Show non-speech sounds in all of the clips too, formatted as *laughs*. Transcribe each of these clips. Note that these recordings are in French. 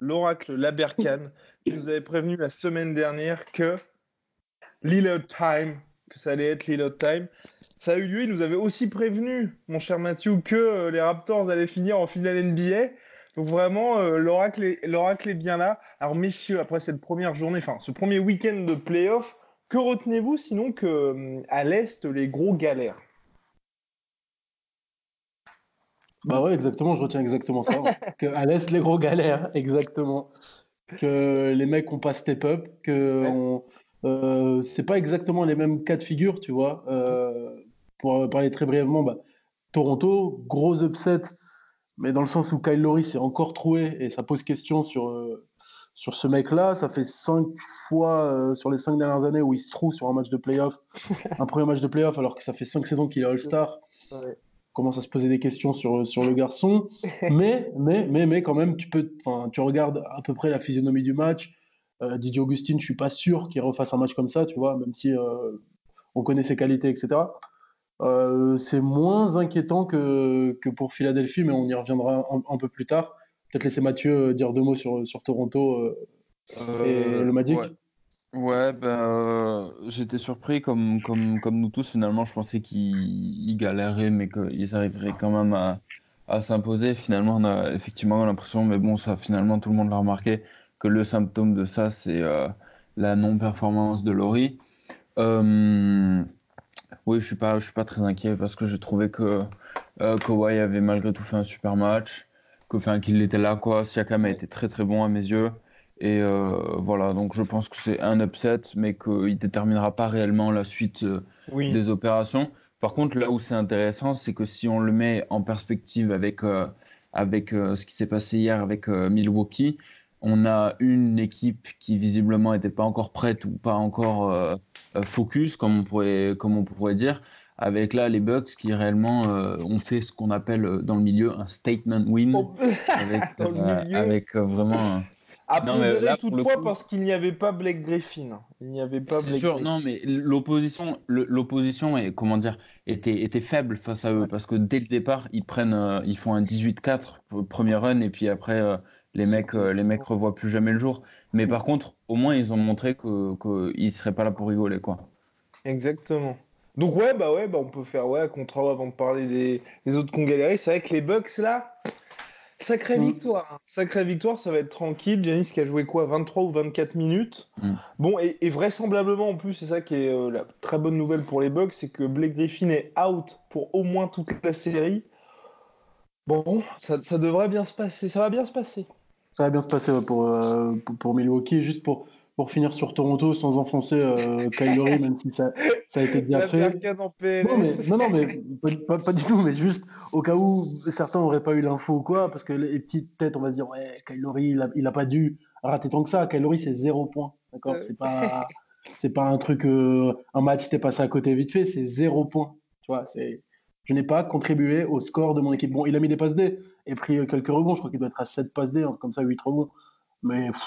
L'oracle Labercan qui nous avait prévenu la semaine dernière que Lillard Time, que ça allait être Lillard Time. Ça a eu lieu, il nous avait aussi prévenu, mon cher Mathieu, que euh, les Raptors allaient finir en finale NBA. Donc vraiment, euh, l'oracle est, l'oracle est bien là. Alors messieurs, après cette première journée, enfin ce premier week-end de playoff, que retenez-vous sinon que euh, à l'Est, les gros galères? Bah ouais, exactement, je retiens exactement ça. *laughs* que à l'Est, les gros galères, exactement. Que les mecs ont pas step up, que Ouais. on- euh, c'est pas exactement les mêmes cas de figure, tu vois. Euh, pour parler très brièvement, bah, Toronto, gros upset, mais dans le sens où Kyle Lowry s'est encore troué et ça pose question sur, euh, sur ce mec-là. Ça fait cinq fois euh, sur les cinq dernières années où il se trouve sur un match de playoff, *laughs* un premier match de playoff, alors que ça fait cinq saisons qu'il est All-Star. Ouais. Commence à se poser des questions sur, sur le garçon. *laughs* mais, mais, mais, mais quand même, tu, peux, tu regardes à peu près la physionomie du match. Euh, Didier Augustine, je suis pas sûr qu'il refasse un match comme ça, tu vois, même si euh, on connaît ses qualités, etc. Euh, c'est moins inquiétant que, que pour Philadelphie, mais on y reviendra un, un peu plus tard. Peut-être laisser Mathieu euh, dire deux mots sur, sur Toronto euh, et Euh, le Magic. ouais. Ouais, ben, j'étais surpris comme, comme, comme nous tous finalement. Je pensais qu'ils ils galéreraient, mais qu'ils arriveraient quand même à, à s'imposer. Finalement, on a effectivement l'impression, mais bon, ça finalement tout le monde l'a remarqué, que le symptôme de ça, c'est euh, la non-performance de Laurie. Euh, oui, je suis pas, je suis pas très inquiet parce que j'ai trouvé que euh, Kawhi avait malgré tout fait un super match, enfin, qu'il était là, quoi. Siakam a été très très bon à mes yeux. Et euh, voilà, donc je pense que c'est un upset, mais qu'il déterminera pas réellement la suite euh, Oui. des opérations. Par contre, là où c'est intéressant, c'est que si on le met en perspective avec, euh, avec ce qui s'est passé hier avec Milwaukee, on a une équipe qui visiblement n'était pas encore prête ou pas encore focus, comme on pourrait, comme on pourrait dire, avec là les Bucks qui réellement euh, ont fait ce qu'on appelle euh, dans le milieu un statement win, Oh, avec, *laughs* euh, avec euh, vraiment... un- toutefois coup- parce qu'il n'y avait pas Blake Griffin. Il n'y avait pas C'est Blake sûr, Griffin. non, mais l'opposition, l'opposition est, comment dire, était, était faible face à eux parce que dès le départ, ils prennent, euh, ils font un 18-4 au premier run et puis après, les mecs, les mecs revoient plus jamais le jour. Mais par contre, au moins, ils ont montré que, que ils seraient pas là pour rigoler, quoi. Exactement. Donc ouais, bah ouais, bah on peut faire ouais, contre avant de parler des, des autres galéré. C'est vrai que les Bucks là, sacrée Mm. victoire. hein. Sacrée victoire, ça va être tranquille. Giannis qui a joué quoi, 23 ou 24 minutes. Mm. Bon, et, et vraisemblablement en plus, c'est ça qui est euh, la très bonne nouvelle pour les Bucks, c'est que Blake Griffin est out pour au moins toute la série. Bon, ça, ça devrait bien se passer, ça va bien se passer. Ça va bien se passer ouais, pour, euh, pour, pour Milwaukee. Juste pour, pour finir sur Toronto, sans enfoncer euh, même si ça, ça a été bien La fait. Non, mais, non, non, mais pas, pas- pas du tout, mais juste au cas où certains n'auraient pas eu l'info ou quoi, parce que les petites têtes, on va se dire, ouais, Kyle Lowry, il a, il a pas dû rater tant que ça. Kyle Lowry, c'est zéro point, d'accord? C'est pas, c'est pas un truc, euh, un match, t'es passé à côté vite fait, c'est zéro point. Tu vois, c'est, je n'ai pas contribué au score de mon équipe. Bon, il a mis des passes D et pris quelques rebonds, je crois qu'il doit être à 7 passes D, hein, comme ça, 8 rebonds. Mais pff,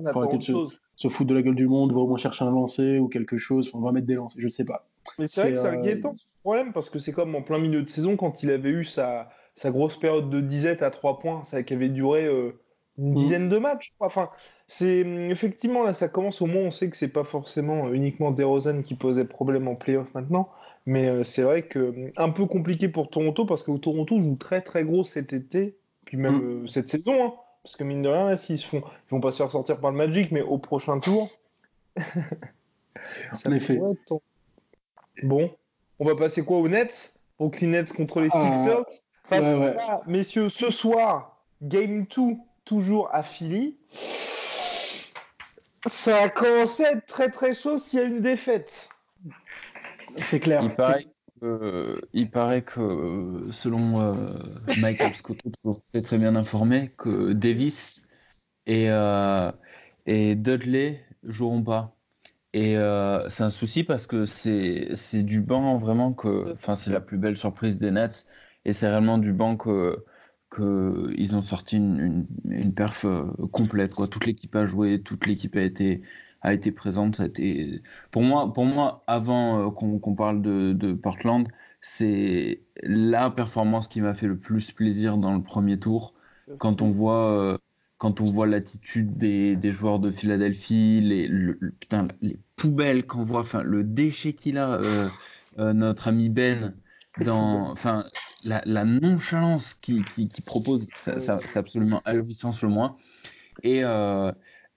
On attend arrêter autre chose. Se foutre de la gueule du monde, va au moins chercher un lancer ou quelque chose, on va mettre des lancers, je sais pas. Mais c'est vrai que C'est, c'est euh, inquiétant ce problème parce que c'est comme en plein milieu de saison quand il avait eu sa, sa grosse période de disette à 3 points, ça qui avait duré euh, une Mhm. dizaine de matchs. je crois. Enfin, c'est effectivement là, ça commence au moins. On sait que c'est pas forcément euh, uniquement DeRozan qui posait problème en playoff maintenant, mais euh, c'est vrai que un peu compliqué pour Toronto parce que Toronto joue très très gros cet été, puis même Mhm. euh, cette saison. hein, parce que mine de rien, là, s'ils se font, ils vont pas se faire sortir par le Magic, mais au prochain tour. ça En effet. Bon, on va passer quoi aux Nets? Brooklyn Nets contre les Ah, Sixers. Parce ouais, là, messieurs, ce soir, Game 2, toujours à Philly. Ça a commencé à être très très chaud s'il y a une défaite. C'est clair. Il paraît, que, il paraît que, selon euh, Michael Scott, *laughs* toujours très, bien informé, que Davis et, euh, et Dudley joueront pas. Et euh, c'est un souci parce que c'est du banc vraiment que. Enfin, c'est la plus belle surprise des Nets. Et c'est réellement du banc que, que ils ont sorti une, une, une perf euh, complète. Quoi. Toute l'équipe a joué, toute l'équipe a été, a été présente. Ça a été... pour, moi, pour moi, avant euh, qu'on qu'on parle de, de Portland, c'est la performance qui m'a fait le plus plaisir dans le premier tour. Quand on voit. euh, quand on voit l'attitude des, des joueurs de Philadelphie, les, le- le- putain, les poubelles qu'on voit, enfin, le déchet qu'il a, euh, euh, notre ami Ben, dans, enfin, la, la nonchalance qu'il qui, qui propose, c'est absolument ahurissant selon moi. Et, euh,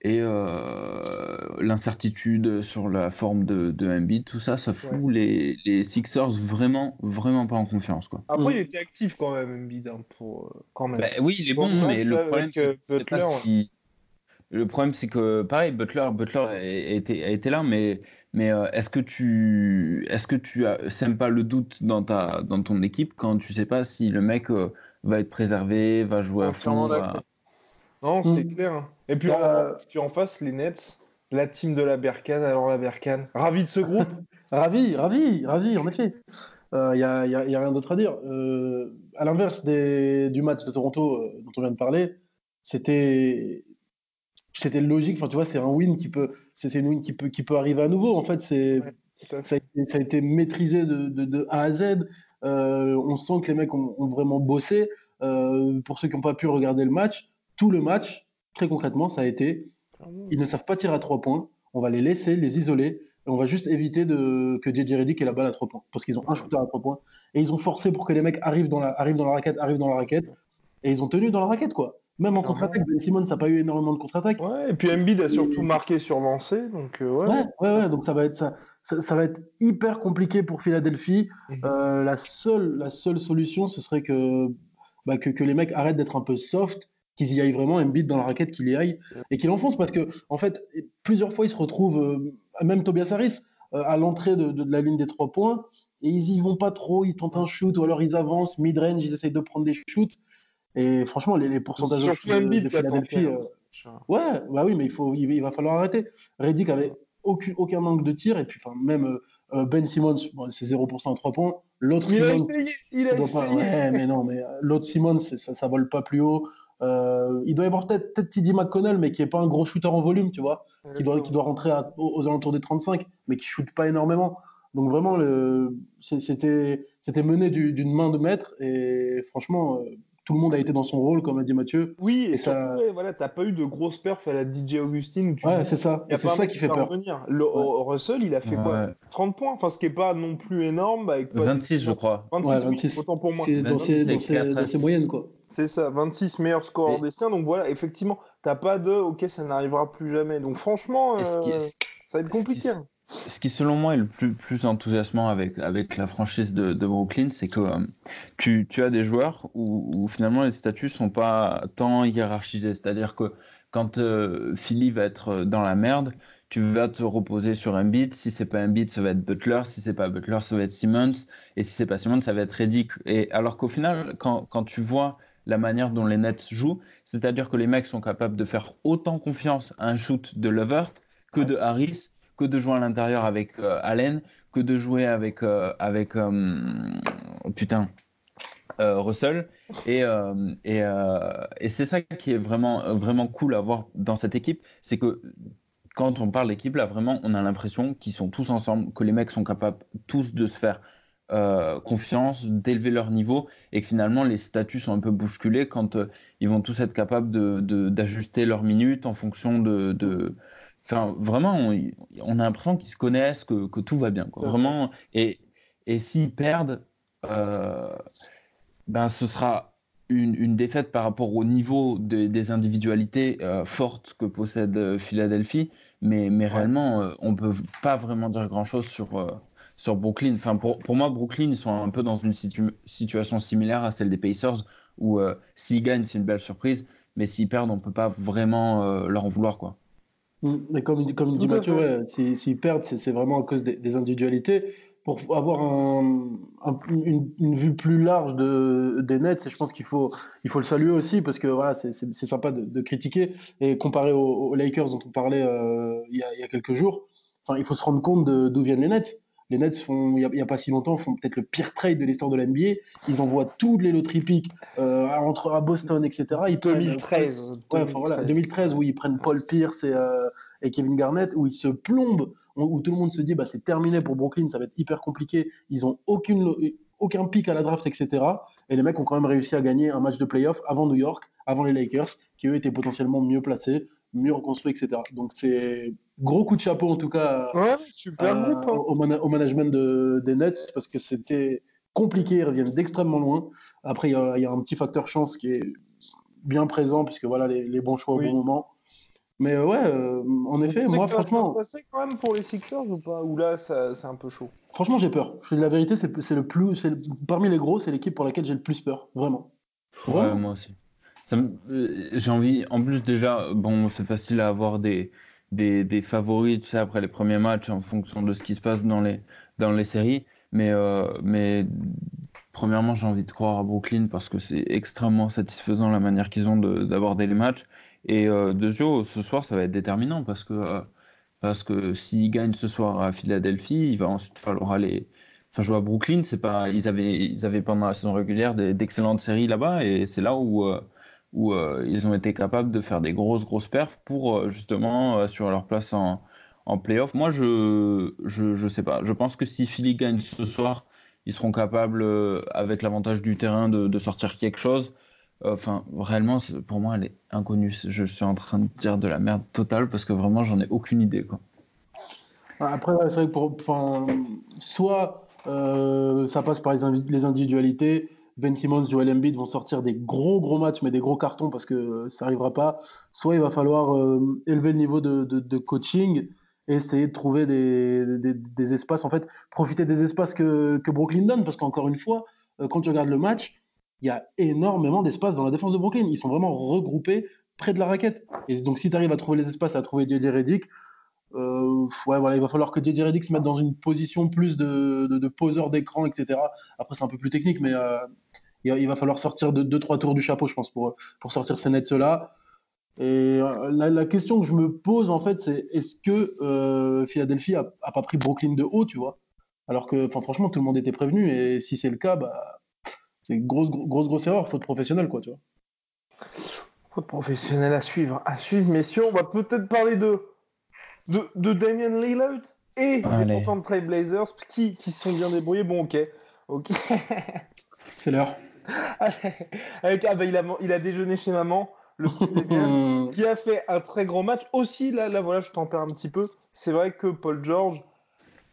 et euh, l'incertitude sur la forme de, de Embiid, tout ça, ça fout les, les Sixers vraiment, vraiment pas en confiance, quoi. Après, Mm. il était actif quand même, Embiid, hein, pour, euh, quand même. Bah oui, il est bon, Bon, mais le problème, c'est euh, que si- Le problème, c'est que, pareil, Butler, Butler a été, a été là, mais, mais euh, est-ce que tu, est-ce que tu as, sèmes pas le doute dans ta, dans ton équipe quand tu sais pas si le mec euh, va être préservé, va jouer à Entièrement fond, va-. Non, c'est Mm. clair. hein. Et puis, Euh, en, puis en face, les Nets, la team de la Berkane, alors la Berkane. Ravi de ce groupe. *laughs* Ravi, ravi, ravi, en effet. Il n'y a, y a- y a rien d'autre à dire. Euh, à l'inverse des- du match de Toronto euh, dont on vient de parler, c'était c'était logique. Enfin, tu vois, c'est un win qui peut, c'est c'est une win qui peut, qui peut arriver à nouveau. En fait, c'est Ouais, ça a été, ça a été maîtrisé de, de- de A à Z. Euh, on sent que les mecs ont, ont vraiment bossé. Euh, pour ceux qui n'ont pas pu regarder le match, tout le match, très concrètement, ça a été ils ne savent pas tirer à trois points. On va les laisser, les isoler. Et on va juste éviter de, que JJ Redick ait la balle à trois points. Parce qu'ils ont un shooter à trois points. Et ils ont forcé pour que les mecs arrivent dans la, arrivent dans la raquette, arrivent dans la raquette. Et ils ont tenu dans la raquette, quoi. Même en contre-attaque, Ben Simmons n'a pas eu énormément de contre-attaque. Ouais, et puis Embiid a surtout marqué sur lancé, donc euh, ouais. Ouais, ouais, ouais. Donc ça va être, ça, ça, ça va être hyper compliqué pour Philadelphie. Euh, la, seule, la seule solution, ce serait que, bah, que, que les mecs arrêtent d'être un peu soft, qu'ils y aillent vraiment, Embiid dans la raquette, qu'il y aille, et qu'il enfonce, parce que, en fait, plusieurs fois, ils se retrouvent, euh, même Tobias Harris, euh, à l'entrée de, de- de la ligne des trois points, et ils y vont pas trop, ils tentent un shoot, ou alors ils avancent, mid-range, ils essayent de prendre des shoots, et franchement, les, les pourcentages de, surtout de, Embiid de. Philadelphie, euh, Ouais, bah oui, mais il, faut, il, il va falloir arrêter. Reddick avait aucun, aucun angle de tir, et puis même euh, Ben Simmons, bon, c'est 0% à 3 points. L'autre Mais il a Simmons, essayé, il a pas- essayé. ouais, mais non, mais l'autre Simmons, ça, ça vole pas plus haut. Euh, il doit y avoir peut-être peut TD McConnell, mais qui est pas un gros shooter en volume, tu vois, qui doit, qui doit rentrer à- aux, aux alentours des 35, mais qui shoot pas énormément. Donc vraiment, c'était c'était mené du- d'une main de maître, et franchement, euh, tout le monde a été dans son rôle, comme a dit Mathieu. Oui, et, Et ça- ouais, voilà, t'as pas eu de grosse perf à la DJ Augustine tu Ouais, c'est ça. c'est ça qui fait peur. revenir. Le, Russell, il a fait quoi Ouais. 30 points, enfin ce qui est pas non plus énorme. bah, Avec pas 26, des- je crois. 26, Ouais, oui, 26. autant pour moi. C'est dans 26 ses, dans ses- dans moyennes, quoi. C'est ça, 26 meilleurs scoreurs Et- des siens. Donc voilà, effectivement, t'as pas de ok, ça n'arrivera plus jamais. Donc franchement, euh, ça va être compliqué. hein. Ce qui, selon moi, est le plus, plus enthousiasmant avec, avec la franchise de, de Brooklyn, c'est que euh, tu, tu as des joueurs où, où finalement les statuts sont pas tant hiérarchisés. C'est-à-dire que quand euh, Philly va être dans la merde, tu vas te reposer sur Embiid. Si c'est pas Embiid, ça va être Butler. Si c'est pas Butler, ça va être Simmons. Et si c'est pas Simmons, ça va être Redick. Et alors qu'au final, quand, quand tu vois la manière dont les Nets jouent, c'est-à-dire que les mecs sont capables de faire autant confiance à un shoot de Levert que de Harris, que de jouer à l'intérieur avec euh, Allen, que de jouer avec, euh, avec euh, putain, Russell. Et, et, et c'est ça qui est vraiment, vraiment cool à voir dans cette équipe, c'est que quand on parle d'équipe, là, vraiment, on a l'impression qu'ils sont tous ensemble, que les mecs sont capables tous de se faire euh, confiance, d'élever leur niveau, et que finalement, les statuts sont un peu bousculés quand euh, ils vont tous être capables de- de- d'ajuster leurs minutes en fonction de... de... Enfin, vraiment, on, on a l'impression qu'ils se connaissent, que, que tout va bien. Quoi. Vraiment, et, et s'ils perdent, euh, ben, ce sera une, une défaite par rapport au niveau de- des individualités euh, fortes que possède Philadelphie, mais, mais réellement, euh, on peut pas vraiment dire grand-chose sur, sur Brooklyn. Enfin, pour, pour moi, Brooklyn, ils sont un peu dans une situ- situation similaire à celle des Pacers, où euh, s'ils gagnent, c'est une belle surprise, mais s'ils perdent, on peut pas vraiment euh, leur en vouloir. Quoi. Mm. Et comme, comme dit Mathieu, ouais, s'ils perdent, c'est vraiment à cause des, des, individualités. Pour avoir un, un, une, une, vue plus large de, des Nets, et je pense qu'il faut, il faut le saluer aussi, parce que voilà, c'est sympa de, de, critiquer. Et comparé aux, aux, Lakers dont on parlait euh, il, y a, il, y a, quelques jours, enfin, il faut se rendre compte d'où viennent les Nets. Les Nets, font, il n'y a, a, pas si longtemps, font peut-être le pire trade de l'histoire de l'NBA. Ils envoient toutes les loteries piques euh, entre à Boston, etc. Ils 2013. Prennent, 2013. Ouais, enfin, voilà, 2013, où ils prennent Paul Pierce et, euh, et Kevin Garnett, où ils se plombent, où tout le monde se dit bah, c'est terminé pour Brooklyn, ça va être hyper compliqué. Ils ont aucune, aucun pic à la draft, etc. Et les mecs ont quand même réussi à gagner un match de playoff avant New York, avant les Lakers, qui eux étaient potentiellement mieux placés, mieux reconstruits, etc. Donc c'est gros coup de chapeau en tout cas ouais, super groupe, hein. au, man au, management de, des Nets parce que c'était compliqué, ils reviennent d'extrêmement loin. Après, il y, y, a un petit facteur chance qui est bien présent puisque voilà les, les bons choix oui. au bon moment. Mais ouais, euh, en effet, moi franchement. Ça se quand même pour les Sixers ou pas? Ou là, c'est un peu chaud? Franchement, j'ai peur. La vérité, c'est le plus. Le, parmi les gros, c'est l'équipe pour laquelle j'ai le plus peur. Vraiment. Ouais, moi aussi. Euh, j'ai envie. En plus, déjà, bon, c'est facile à avoir des, des, des, favoris, tu sais, après les premiers matchs, en fonction de ce qui se passe dans les, dans les séries. Mais, euh, mais premièrement, j'ai envie de croire à Brooklyn parce que c'est extrêmement satisfaisant la manière qu'ils ont d'aborder les matchs. Et euh, Dezio, ce soir, ça va être déterminant parce que, euh, que s'ils gagnent ce soir à Philadelphie, il va ensuite falloir aller. Enfin, jouer à Brooklyn, c'est pas. Ils avaient, ils avaient pendant la saison régulière d'excellentes séries là-bas et c'est là où, où euh, ils ont été capables de faire des grosses, grosses perfs pour euh, justement assurer leur place en, en playoff. Moi, je, je, je sais pas. Je pense que si Philly gagne ce soir, ils seront capables, euh, avec l'avantage du terrain, de, de sortir quelque chose. Enfin, réellement, pour moi, elle est inconnue. Je suis en train de dire de la merde totale parce que vraiment, j'en ai aucune idée. Quoi. Après, c'est vrai que soit euh, ça passe par les, les, individualités. Ben Simmons, Joel Embiid vont sortir des gros gros matchs, mais des gros cartons parce que ça n'arrivera pas. Soit il va falloir euh, élever le niveau de, coaching et essayer de trouver des, des, espaces, en fait, profiter des espaces que, que Brooklyn donne parce qu'encore une fois, euh, quand tu regardes le match, il y a énormément d'espace dans la défense de Brooklyn. Ils sont vraiment regroupés près de la raquette. Et donc, si tu arrives à trouver les espaces, à trouver JJ Reddick, euh, voilà, il va falloir que JJ Reddick se mette dans une position plus de, de, poseur d'écran, etc. Après, c'est un peu plus technique, mais euh, il, il, va falloir sortir de 2-3 tours du chapeau, je pense, pour, pour sortir ces nets-là. Et euh, la, la, question que je me pose, en fait, c'est est-ce que euh, Philadelphie a, a, pas pris Brooklyn de haut, tu vois? Alors que, franchement, tout le monde était prévenu, et si c'est le cas, bah c'est une grosse, grosse, grosse erreur, faute professionnelle, quoi, tu vois. Faute professionnelle à suivre. À suivre, messieurs, on va peut-être parler de, de, de Damian Lillard et Allez. des Portland Trail Blazers qui, qui sont bien débrouillés. Bon, ok. ok. c'est l'heure. *laughs* Avec, ah bah, il, a, il a déjeuné chez maman, le petit *laughs* qui a fait un très grand match. Aussi, là, là voilà, je t'en perds un petit peu. C'est vrai que Paul George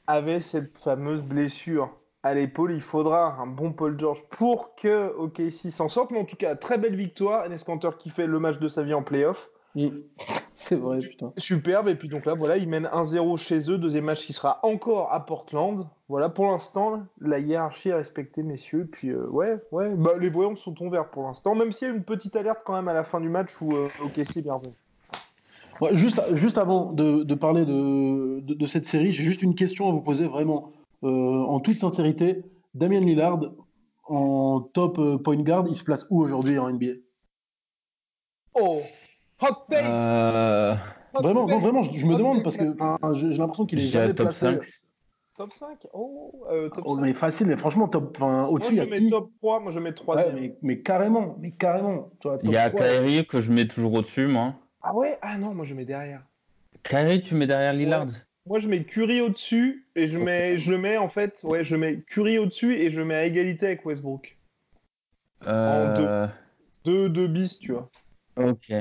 avait cette fameuse blessure à l'épaule, il faudra un bon Paul George pour que OKC s'en sorte. Mais en tout cas, très belle victoire. Enes Kanter qui fait le match de sa vie en playoff. Mmh. *laughs* C'est vrai, putain. Superbe. Et puis donc là, voilà, ils mènent 1-0 chez eux. Deuxième match qui sera encore à Portland. Voilà, pour l'instant, la hiérarchie est respectée, messieurs. Puis euh, ouais, ouais, bah, les voyants sont en vert pour l'instant. Même s'il y a une petite alerte quand même à la fin du match où euh, OKC est bien. Ouais, juste, juste avant de, de parler de, de, de cette série, j'ai juste une question à vous poser vraiment. Euh, en toute sincérité, Damien Lillard, en top point guard, il se place où aujourd'hui en NBA Oh Hot take euh... Vraiment, non, vraiment, je, je me demande parce que j'ai l'impression qu'il est jamais top placé. 5. Top 5 Oh, euh, top oh 5. mais facile, mais franchement, top, au-dessus, il y Moi, a je mets qui top 3, moi, je mets 3 ouais, mais, mais, carrément, mais carrément. Toi, il y a Kyrie que je mets toujours au-dessus, moi. Ah ouais? Ah non, moi, je mets derrière. Kyrie, tu mets derrière Lillard ouais. Moi, je mets Curry au-dessus et je mets, je mets en fait, ouais, je mets Curry au-dessus et je mets à égalité avec Westbrook. Euh... En deux, deux, deux bis, tu vois. Ok.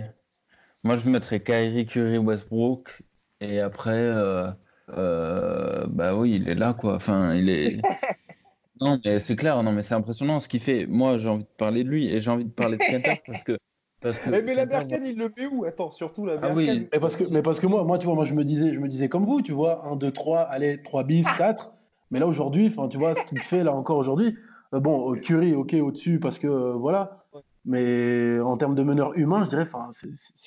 Moi, je mettrais Kyrie, Curry, Westbrook et après, euh, euh, bah oui, il est là, quoi. Enfin, il est. *laughs* non, mais c'est clair, non, mais c'est impressionnant ce qu'il fait. Moi, j'ai envie de parler de lui et j'ai envie de parler de Kanter *laughs* parce que parce que, mais, mais la Berkane, il le met où? Attends, surtout la Berkane. Ah oui. mais, parce que, mais parce que moi, moi, tu vois, moi, je me disais, je me disais comme vous, tu vois, 1, 2, 3, allez, 3 bis, 4. Mais là, aujourd'hui, tu vois, ce qu'il fait là encore aujourd'hui, euh, bon, Curry, ok, au-dessus, parce que euh, voilà. Mais en termes de meneur humain, je dirais,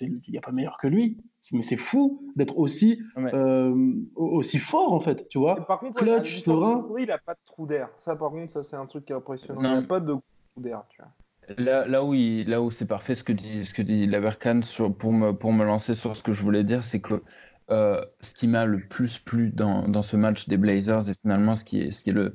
il n'y a pas meilleur que lui. Mais c'est fou d'être aussi, euh, aussi fort, en fait, tu vois. par contre, Clutch, serein. il n'a pas de trou d'air. Ça, par contre, ça, c'est un truc qui est impressionnant. Il n'a pas de trou d'air, tu vois. Là, là où, là où c'est parfait, ce que dit, ce que dit Lavercan pour me, pour me lancer sur ce que je voulais dire, c'est que euh, ce qui m'a le plus plu dans, dans ce match des Blazers et finalement ce qui est, ce qui est le,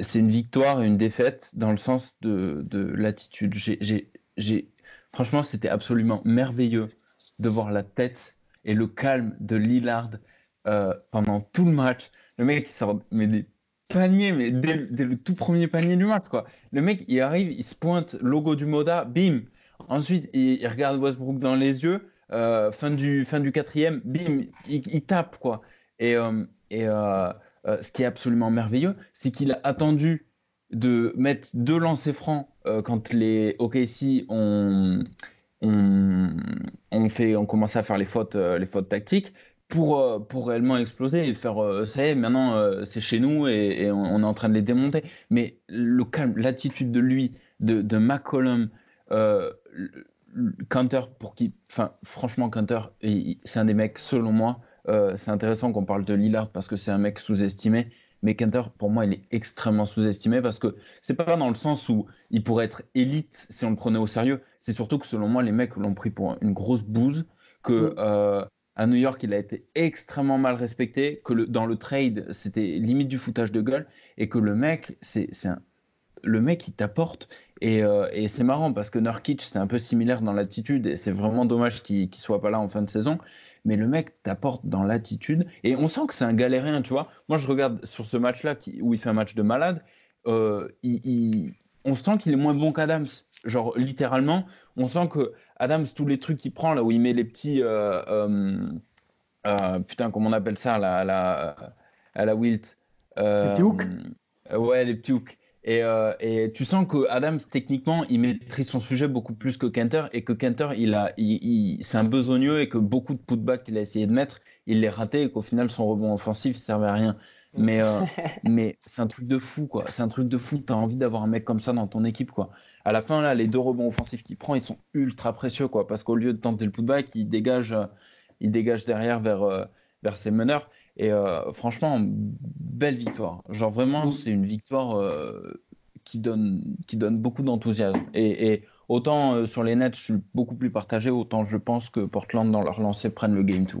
C'est une victoire et une défaite dans le sens de, de l'attitude. Franchement, c'était absolument merveilleux de voir la tête et le calme de Lillard euh, pendant tout le match. Le mec qui sort mais des paniers, mais dès, le tout premier panier du match, quoi. Le mec, il arrive, il se pointe, logo du Moda, bim. Ensuite, il regarde Westbrook dans les yeux euh, fin, du, quatrième, bim, il, tape, quoi. Et, et euh, ce qui est absolument merveilleux, c'est qu'il a attendu de mettre deux lancers francs quand les OKC ont, fait, ont commencé à faire les fautes, fautes tactiques pour, pour réellement exploser et faire ça y est, maintenant c'est chez nous et, on, est en train de les démonter. Mais l'attitude de lui, de, de McCollum, Counter, pour qui, franchement, Counter, c'est un des mecs, selon moi, euh, c'est intéressant qu'on parle de Lillard parce que c'est un mec sous-estimé. Mais Counter, pour moi, il est extrêmement sous-estimé parce que c'est pas dans le sens où il pourrait être élite si on le prenait au sérieux. C'est surtout que selon moi, les mecs l'ont pris pour une grosse bouse. Que euh, à New York, il a été extrêmement mal respecté. Que le, dans le trade, c'était limite du foutage de gueule. Et que le mec, c'est un, le mec, il t'apporte. Euh, et, c'est marrant parce que Nurkic, c'est un peu similaire dans l'attitude et c'est vraiment dommage qu'il ne soit pas là en fin de saison. Mais le mec t'apporte dans l'attitude et on sent que c'est un galérien, tu vois. Moi, je regarde sur ce match-là où il fait un match de malade. Euh, on sent qu'il est moins bon qu'Adams. Genre, littéralement, on sent que Adams, tous les trucs qu'il prend, là où il met les petits. Euh, putain, comment on appelle ça, là, à la, à la Wilt Les petits hooks Ouais, les petits hooks. Euh, et, tu sens que Adams, techniquement, il maîtrise son sujet beaucoup plus que Kenter et que Kenter, il a, c'est un besogneux et que beaucoup de putbacks qu'il a essayé de mettre, il les raté et qu'au final, son rebond offensif ne servait à rien. Mais, euh, *laughs* mais c'est un truc de fou, quoi. C'est un truc de fou. Tu as envie d'avoir un mec comme ça dans ton équipe, quoi. À la fin, là, les deux rebonds offensifs qu'il prend, ils sont ultra précieux, quoi. Parce qu'au lieu de tenter le putback, il dégage, il dégage derrière vers, euh, vers ses meneurs. Et euh, franchement, belle victoire. Genre vraiment, mm. c'est une victoire euh, qui, donne, qui donne beaucoup d'enthousiasme. Et, autant euh, sur les nets, je suis beaucoup plus partagé, autant je pense que Portland, dans leur lancée, prennent le game 2.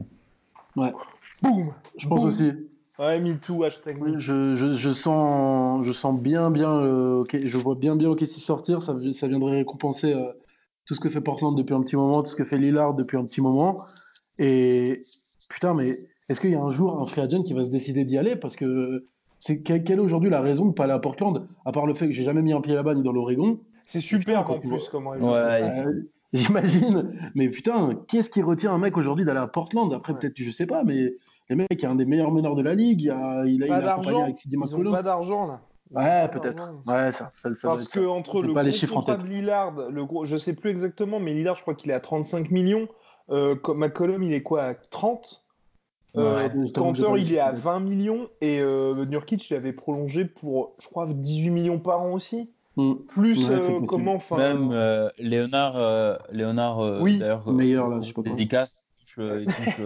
Ouais. Boum Je pense aussi. Ouais, me too, hashtag je, je, je, sens, je sens bien, bien, je vois bien, bien OKC sortir. Ça, ça viendrait récompenser tout ce que fait Portland depuis un petit moment, tout ce que fait Lillard depuis un petit moment. Et putain, mais est-ce qu'il y a un jour un free agent qui va se décider d'y aller Parce que c'est quelle est aujourd'hui la raison de ne pas aller à Portland À part le fait que j'ai jamais mis un pied là-bas ni dans l'Oregon. C'est super en plus, comment ouais, euh, J'imagine. Mais putain, qu'est-ce qui retient un mec aujourd'hui d'aller à Portland Après, peut-être, je sais pas, mais le mec est un des meilleurs meneurs de la ligue. Il a, il a, pas d'argent. Ils n'ont pas d'argent là. Ouais, peut-être. Ouais, ça, ça, ça Parce que entre le pas gros contrat de Lillard, le gros, je sais plus exactement, mais Lillard, je crois qu'il est à 35 millions. Euh, McCollum, il est quoi à 30 euh, il est à 20 millions et euh, Nurkic il avait prolongé pour, je crois, 18 millions par an aussi. Mm. Plus euh, comment enfin Même euh, Léonard, Léonard oui. d'ailleurs, meilleur là, je dédicace, il touche,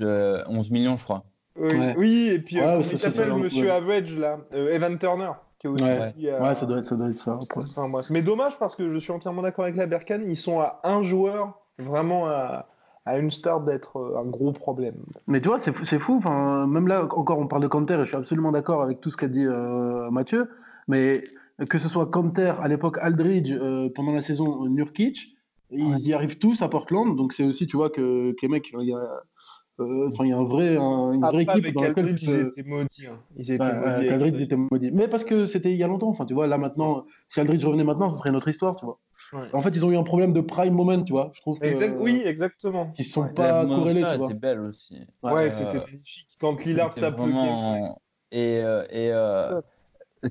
11 millions, je crois. Oui, et puis il s'appelle Monsieur Average là, Evan Turner. Qui est aussi, ouais. ça doit être ça. Doit être ça Mais dommage parce que je suis entièrement d'accord avec la Berkane, ils sont à un joueur vraiment à à une star d'être euh, un gros problème. Mais tu vois, c'est fou. Enfin, même là, encore, on parle de Canter et je suis absolument d'accord avec tout ce qu'a dit euh, Mathieu. Mais que ce soit Canter, à l'époque Aldridge, euh, pendant la saison Nurkic, ils y arrivent tous à Portland. Donc c'est aussi, tu vois, que, que les mecs, il y a, Enfin, il y a un vrai, un- une vraie Après, équipe avec dans laquelle tu ils étaient maudits. hein. Ils étaient Bah, maudits. euh, Aldridge. était maudit. Mais parce que c'était il y a longtemps. Enfin, tu vois, là maintenant, si Aldridge revenait maintenant, ce serait une autre histoire, tu vois. Ouais. En fait, ils ont eu un problème de prime moment, tu vois. Je trouve que, Exact- Oui, exactement. qui sont Ouais. pas La corrélés, tu vois. était belle aussi. Ouais, Euh, c'était magnifique. Quand Lillard tape le game. vraiment... Et, euh, et euh,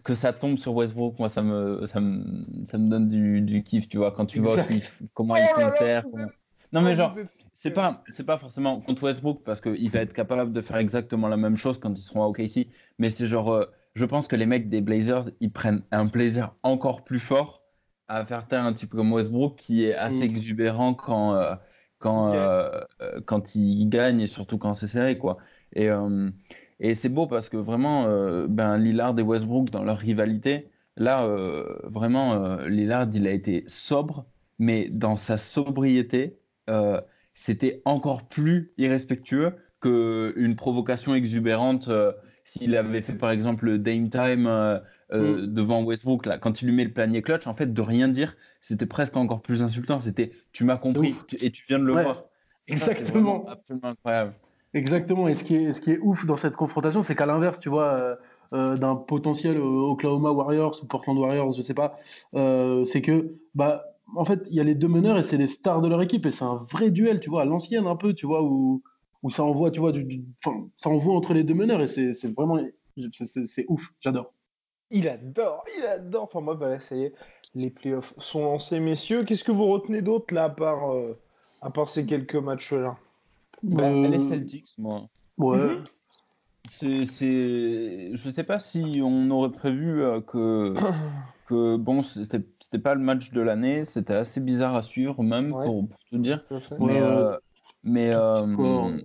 que ça tombe sur Westbrook, moi, ça me, ça me, ça me donne du, du kiff, tu vois, quand tu vois comment Oh il là là, compère. vous comment- êtes- Non, mais Oh, genre, c'est pas, c'est pas forcément contre Westbrook parce qu'il va être capable de faire exactement la même chose quand ils seront à OKC, mais c'est genre, euh, je pense que les mecs des Blazers, ils prennent un plaisir encore plus fort à faire taire un type comme Westbrook qui est assez Mm. exubérant quand, euh, quand, Il gagne. euh, euh, quand il gagne et surtout quand c'est serré, quoi. Et, euh, et c'est beau parce que vraiment, euh, ben, Lillard et Westbrook dans leur rivalité, là, euh, vraiment, euh, Lillard, il a été sobre, mais dans sa sobriété, euh, c'était encore plus irrespectueux qu'une provocation exubérante euh, s'il avait fait par exemple le Dame Time euh, euh, devant Westbrook, là, quand il lui met le panier clutch, en fait, de rien dire, c'était presque encore plus insultant. C'était tu m'as compris tu- et tu viens de le Ouais, voir. Exactement. Absolument incroyable. Exactement. Et ce qui est, ce qui est ouf dans cette confrontation, c'est qu'à l'inverse, tu vois, d'un potentiel Oklahoma Warriors ou Portland Warriors, je sais pas, c'est que, bah, en fait, il y a les deux meneurs et c'est les stars de leur équipe et c'est un vrai duel, tu vois, à l'ancienne un peu, tu vois, où, où ça envoie, tu vois, du, du- enfin, ça envoie entre les deux meneurs et c'est vraiment, c'est- ouf, j'adore. Il adore, il adore. Enfin, moi, bah, ça y est, les playoffs sont lancés, messieurs. Qu'est-ce que vous retenez d'autre, là, à part, euh, à part ces quelques matchs-là? Bah, Euh, Les Celtics, moi. Ouais. C'est, c'est... Je sais pas si on aurait prévu euh, que, que bon, c'était, c'était pas le match de l'année, c'était assez bizarre à suivre même, Ouais. pour, pour tout dire. Mais, euh, mais, euh,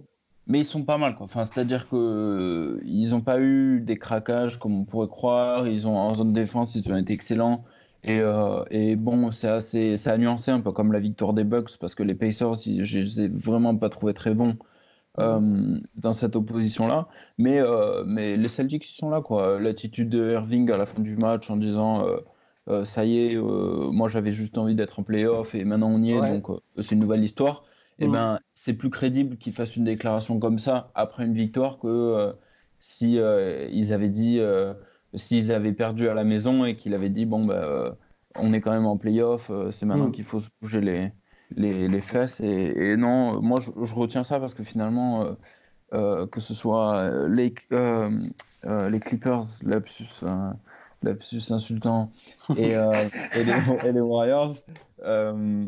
mais ils sont pas mal, quoi. Enfin, c'est-à-dire que euh, ils ont pas eu des craquages comme on pourrait croire. Ils ont en zone défense, ils ont été excellents. Et, euh, et bon, c'est assez, ça a nuancé un peu comme la victoire des Bucks parce que les Pacers, je les ai vraiment pas trouvés très bons euh, dans cette opposition-là. Mais, euh, mais les Celtics, ils sont là, quoi. L'attitude de Irving à la fin du match en disant euh, ça y est, euh, moi j'avais juste envie d'être en playoff et maintenant on y est, Ouais. donc euh, c'est une nouvelle histoire. Et Mm. ben, c'est plus crédible qu'il fasse une déclaration comme ça après une victoire que si ils avaient dit, s'ils avaient perdu à la maison et qu'il avait dit bon bah euh, on est quand même en playoff, c'est maintenant Mm. qu'il faut se bouger les, les, les fesses. Et, et non, moi je, je retiens ça parce que finalement, euh, que ce soit les, euh, euh, les Clippers, lapsus, euh, lapsus insultant, *laughs* et, euh, et, les, et les Warriors, euh,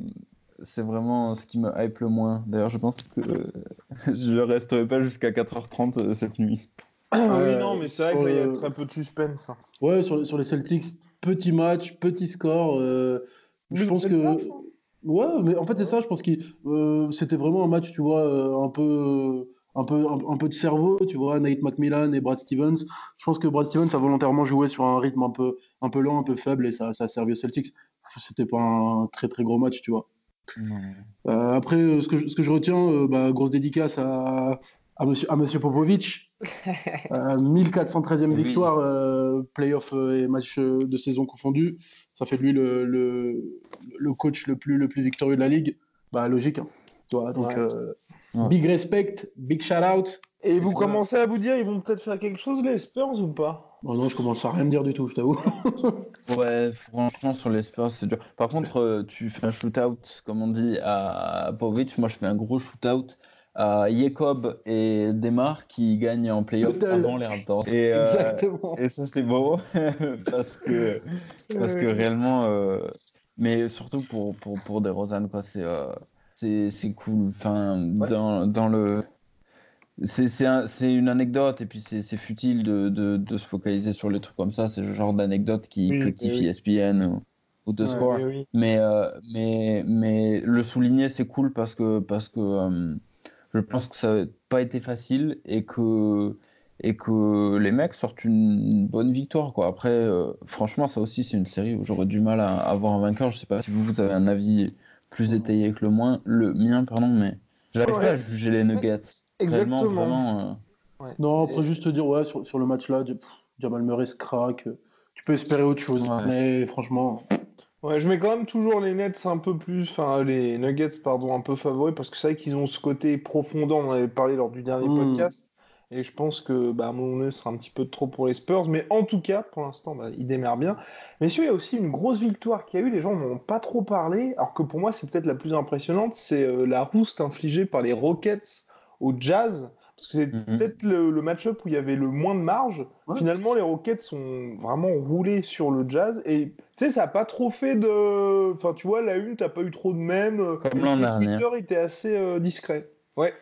c'est vraiment ce qui me hype le moins. D'ailleurs, je pense que *laughs* je ne resterai pas jusqu'à 4h30 euh, cette nuit. oui, Euh, non, mais c'est vrai qu'il y a euh, très peu de suspense. hein. Ouais, sur, les- sur les Celtics, petit match, petit score. euh, je pense que. hein Ouais, mais en fait, c'est ça, je pense que c'était vraiment un match, tu vois, euh, un peu, un peu, un, un peu de cerveau, tu vois, Nate McMillan et Brad Stevens. Je pense que Brad Stevens a volontairement joué sur un rythme un peu, un peu lent, un peu faible, et ça, ça a servi aux Celtics. C'était pas un très très gros match, tu vois. Euh, après, euh, ce que je, ce que je retiens, euh, bah, grosse dédicace à, à, monsieur, à monsieur Popovic. *laughs* Euh, 1413e Oui. victoire, playoff et match de saison confondus. Ça fait de lui le, le, le coach le plus, le plus victorieux de la ligue. Bah, logique. hein. Tu vois, donc, Ouais. Euh, Ouais. big respect, big shout out. Et vous commencez à vous dire, ils vont peut-être faire quelque chose, les Spurs, ou pas? Oh non, je commence à rien me dire du tout, je t'avoue. *laughs* Ouais, franchement, sur les Spurs, c'est dur. Par contre, euh, tu fais un shootout, comme on dit, à Povic. Moi, je fais un gros shootout à Jacob et Demar qui gagnent en playoff avant les Raptors. *laughs* Et, euh, Exactement. et ça, c'est beau *laughs* parce que, parce que réellement, euh, mais surtout pour, pour, pour DeRozan, quoi, c'est euh, c'est c'est cool. Enfin, dans, dans le. C'est c'est un- c'est une anecdote et puis c'est c'est futile de, de, de se focaliser sur les trucs comme ça. C'est le genre d'anecdote qui Oui, rectifie. ESPN ou, ou de Ouais, score. oui. Mais, euh, mais, mais le souligner, c'est cool parce que, parce que euh, je pense que ça n'a pas été facile et que, et que les mecs sortent une bonne victoire. Quoi. Après, euh, franchement, ça aussi, c'est une série où j'aurais du mal à avoir un vainqueur. Je sais pas si vous, vous avez un avis plus détaillé que le, moins, le mien, pardon, mais j'arrive Ouais. pas à juger les Nuggets. Exactement. vraiment, euh, Non, après, Et- juste te dire, ouais, sur, sur le match là, pff, Jamal Murray se craque. Tu peux espérer autre chose. Ouais. Mais franchement, Ouais, je mets quand même toujours les Nets un peu plus, enfin les Nuggets, pardon, un peu favoris, parce que c'est vrai qu'ils ont ce côté profondeur, on en avait parlé lors du dernier Mm. podcast, et je pense que bah, à mon nez sera un petit peu trop pour les Spurs, mais en tout cas, pour l'instant, bah, ils démarrent bien. Messieurs, il y a aussi une grosse victoire qu'il y a eu, les gens n'en ont pas trop parlé, alors que pour moi, c'est peut-être la plus impressionnante, c'est euh, la rouste infligée par les Rockets au Jazz, parce que c'est Mhm. peut-être le, le match-up où il y avait le moins de marge. Ouais. Finalement, les Rockets sont vraiment roulés sur le Jazz, et tu sais, ça n'a pas trop fait de. Enfin, tu vois, la une, t'as pas eu trop de même. Comme l'an Le dernier. Twitter était assez euh, discret. Ouais.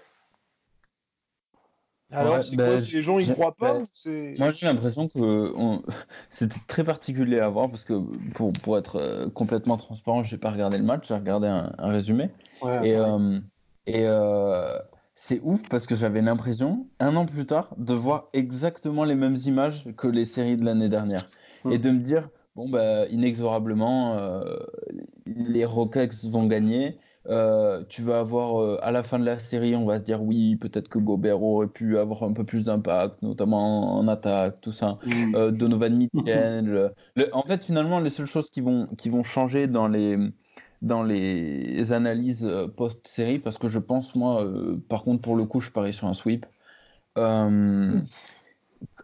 Alors, Ouais, bah, quoi, si les gens y croient pas bah. Moi, j'ai l'impression que on- *laughs* c'était très particulier à voir parce que pour, pour être euh, complètement transparent, j'ai pas regardé le match, j'ai regardé un, un résumé. Ouais, Et, ouais. euh, et euh, c'est ouf parce que j'avais l'impression, un an plus tard, de voir exactement les mêmes images que les séries de l'année dernière. Et de me dire, bon, bah, inexorablement, euh, les Rockets vont gagner. Euh, tu vas avoir euh, à la fin de la série, on va se dire oui, peut-être que Gobert aurait pu avoir un peu plus d'impact, notamment en, en attaque, tout ça. Mm. Euh, Donovan Mitchell. le- le- en fait, finalement, les seules choses qui vont, qui vont changer dans les, dans les analyses post-série, parce que je pense, moi, par contre, pour le coup, je parie sur un sweep.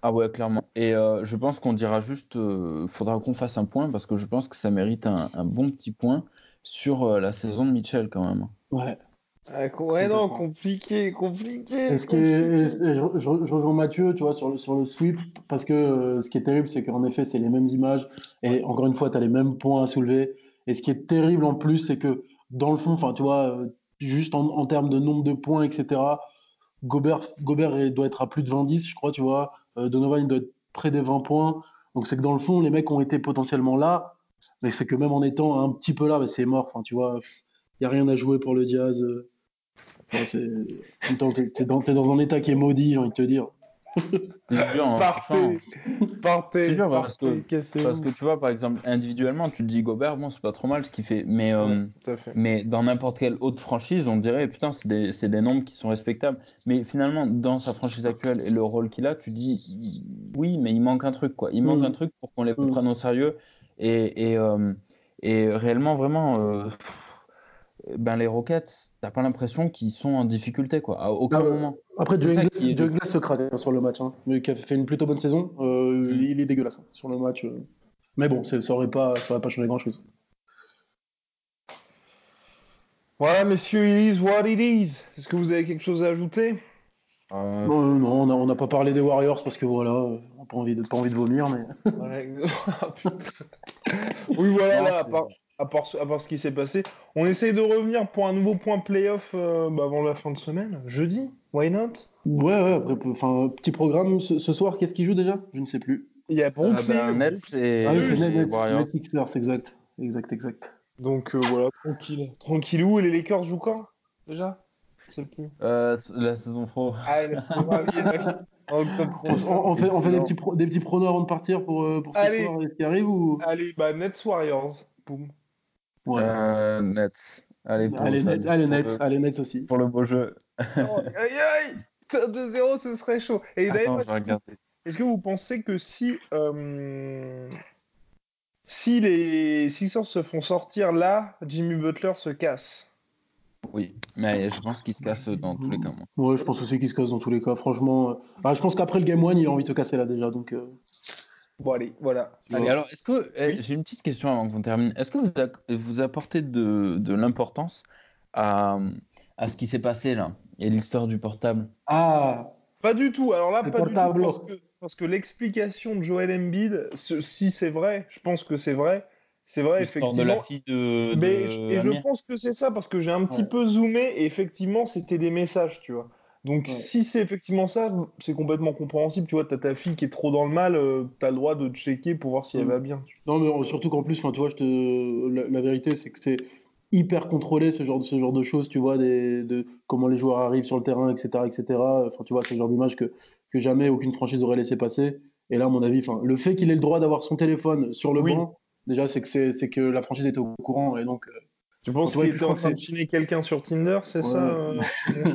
Ah ouais, clairement. Et euh, je pense qu'on dira juste, euh, faudra qu'on fasse un point, parce que je pense que ça mérite un, un bon petit point sur euh, la saison de Mitchell quand même. Ouais. Ah, ouais, non, compliqué, compliqué. Et ce qui est, et- et je, je- je rejoins Mathieu, tu vois, sur le, sur le sweep, parce que euh, ce qui est terrible, c'est qu'en effet, c'est les mêmes images, et encore une fois, tu as les mêmes points à soulever. Et ce qui est terrible en plus, c'est que dans le fond, enfin, tu vois, euh, juste en, en termes de nombre de points, etc., Gobert, Gobert doit être à plus de 20-10, je crois, tu vois. Euh, Donovan il doit être près des 20 points. Donc c'est que dans le fond, les mecs ont été potentiellement là, mais c'est que même en étant un petit peu là, bah, c'est mort. Enfin, tu vois, il n'y a rien à jouer pour le Jazz. euh. Enfin, c'est- en même temps, t'es, dans, dans un état qui est maudit, j'ai envie de te dire. *laughs* Dur, hein. Partez, partez, dur, parce partez, que-. Parce que tu vois, par exemple, individuellement, tu te dis Gobert, bon, c'est pas trop mal ce qu'il fait, mais, euh, fait. mais dans n'importe quelle autre franchise, on dirait, putain, c'est des, c'est des nombres qui sont respectables. Mais finalement, dans sa franchise actuelle et le rôle qu'il a, tu dis, oui, mais il manque un truc, quoi. Il manque Mm. un truc pour qu'on les Mm. prenne au sérieux. Et, et, euh, et réellement, vraiment, euh, ben, les Rockets, t'as pas l'impression qu'ils sont en difficulté, quoi, à aucun Ah moment. Après, C'est Joe Ingles, qui est- Joe Ingles se craque hein, sur le match, hein, mais qui a fait une plutôt bonne saison. Euh, Mm. Il est dégueulasse hein, sur le match. euh. Mais bon, ça aurait pas, ça aurait pas changé grand-chose. Voilà, messieurs, it is what it is. Est-ce que vous avez quelque chose à ajouter? Euh, Non, non, on n'a pas parlé des Warriors parce que voilà, on n'a pas envie de, pas envie de vomir, mais. *laughs* Ah, *laughs* putain. oui, voilà, Non, là, à part, à, part, à part ce qui s'est passé, on essaye de revenir pour un nouveau point playoff euh, bah, avant la fin de semaine, jeudi. Why not? Ouais, ouais, après, enfin, petit programme ce, ce soir, qu'est-ce qui joue déjà? Je ne sais plus. Il y a Ah, Brooklyn. ben, Nets et- Ah oui, oui, c'est c'est Nets, Nets, Warriors. Nets Sixers, exact. Exact, exact. Donc euh, voilà, tranquille. Tranquillou, et les Lakers jouent quand Déjà? Sais plus. euh, la saison pro. Ah, la saison va venir, en octobre On, prochain. on- on fait, on fait des petits, pro- des petits pronos avant de partir pour, euh, pour ce Allez. soir et ce qui arrive ou... Allez, bah Nets Warriors. Boum. Ouais. Euh, Nets. Allez, pour allez. Nets, allez, Pour Nets, le- allez, Nets aussi. Pour le beau jeu. Oh, aïe aïe 2-0, ce serait chaud. Et d'ailleurs, Attends, je est-ce vais que, regarder. est-ce que vous pensez que si, euh, si les Sixers se font sortir là, Jimmy Butler se casse? Oui, mais je pense qu'il se casse dans tous les cas. moi. Ouais, je pense aussi qu'il se casse dans tous les cas. Franchement, euh, bah, je pense qu'après le Game 1, il a envie de se casser là déjà. Donc, euh, Bon, allez, voilà. Allez, alors, est-ce que eh, Oui. j'ai une petite question avant qu'on termine. Est-ce que vous, vous apportez de, de l'importance à, à ce qui s'est passé là et l'histoire du portable? Ah, Pas du tout. Alors là, Le pas portable. du tout. Parce que, parce que l'explication de Joel Embiid, ce- si c'est vrai, je pense que c'est vrai. C'est vrai, de effectivement. la fille de, Mais de je- et je pense que c'est ça parce que j'ai un petit Ouais. peu zoomé et effectivement c'était des messages, tu vois. Donc Ouais. si c'est effectivement ça, c'est complètement compréhensible. Tu vois, t'as ta fille qui est trop dans le mal, euh, t'as le droit de checker pour voir si elle Mm. va bien. tu non, mais surtout qu'en plus, enfin, tu vois, je te... la, la vérité, c'est que c'est hyper contrôlé ce genre, de- ce genre de choses, tu vois, des, de comment les joueurs arrivent sur le terrain, etc., etc. Enfin, tu vois, c'est le genre d'image que, que jamais aucune franchise aurait laissé passer. Et là, à mon avis, enfin, le fait qu'il ait le droit d'avoir son téléphone sur le Oui. banc, déjà, c'est que, c'est, que la franchise était au courant. Et donc, euh, Tu penses qu'il était en train de chiner quelqu'un sur Tinder, c'est Ouais. ça euh,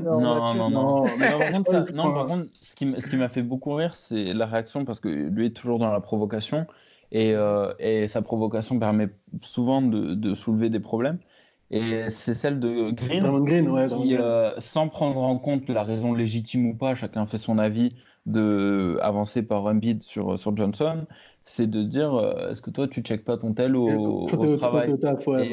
Non, *laughs* non, non. non, mais- par contre, ça- non, Enfin, par contre, ce qui, m- ce qui m'a fait beaucoup rire, c'est la réaction parce que lui est toujours dans la provocation. Et, et sa provocation permet souvent de, de soulever des problèmes. Et c'est celle de Green, Green qui, sans prendre en compte la raison légitime ou pas, chacun fait son avis, de avancer par Embiid sur, sur Johnson, c'est de dire euh, est-ce que toi tu checkes pas ton tel au, travail?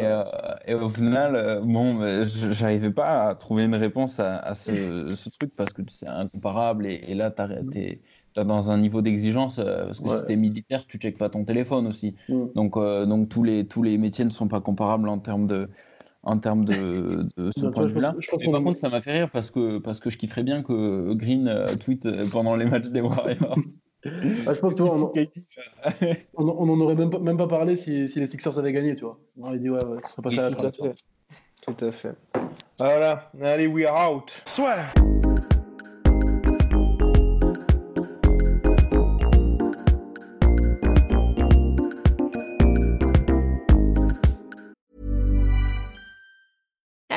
euh, et, au final, euh, bon, j'arrivais pas à trouver une réponse à, ce, truc parce que c'est incomparable et, là tu es, dans un niveau d'exigence parce que si tu es militaire, tu checkes pas ton téléphone aussi. Mm. Donc, donc tous, les, tous les métiers ne sont pas comparables en termes de, en termes de, ce point de vue-là. par contre, ça m'a fait rire parce que, parce que je kifferais bien que Green euh, tweet euh, pendant les matchs des Warriors. Ah, je pense que on, on, en aurait même pas, même pas parlé si, si, les Sixers avaient gagné, tu vois. On aurait dit, ouais, ouais ça serait passé à la Tout, tout à fait. Voilà, allez, we are out. Soit.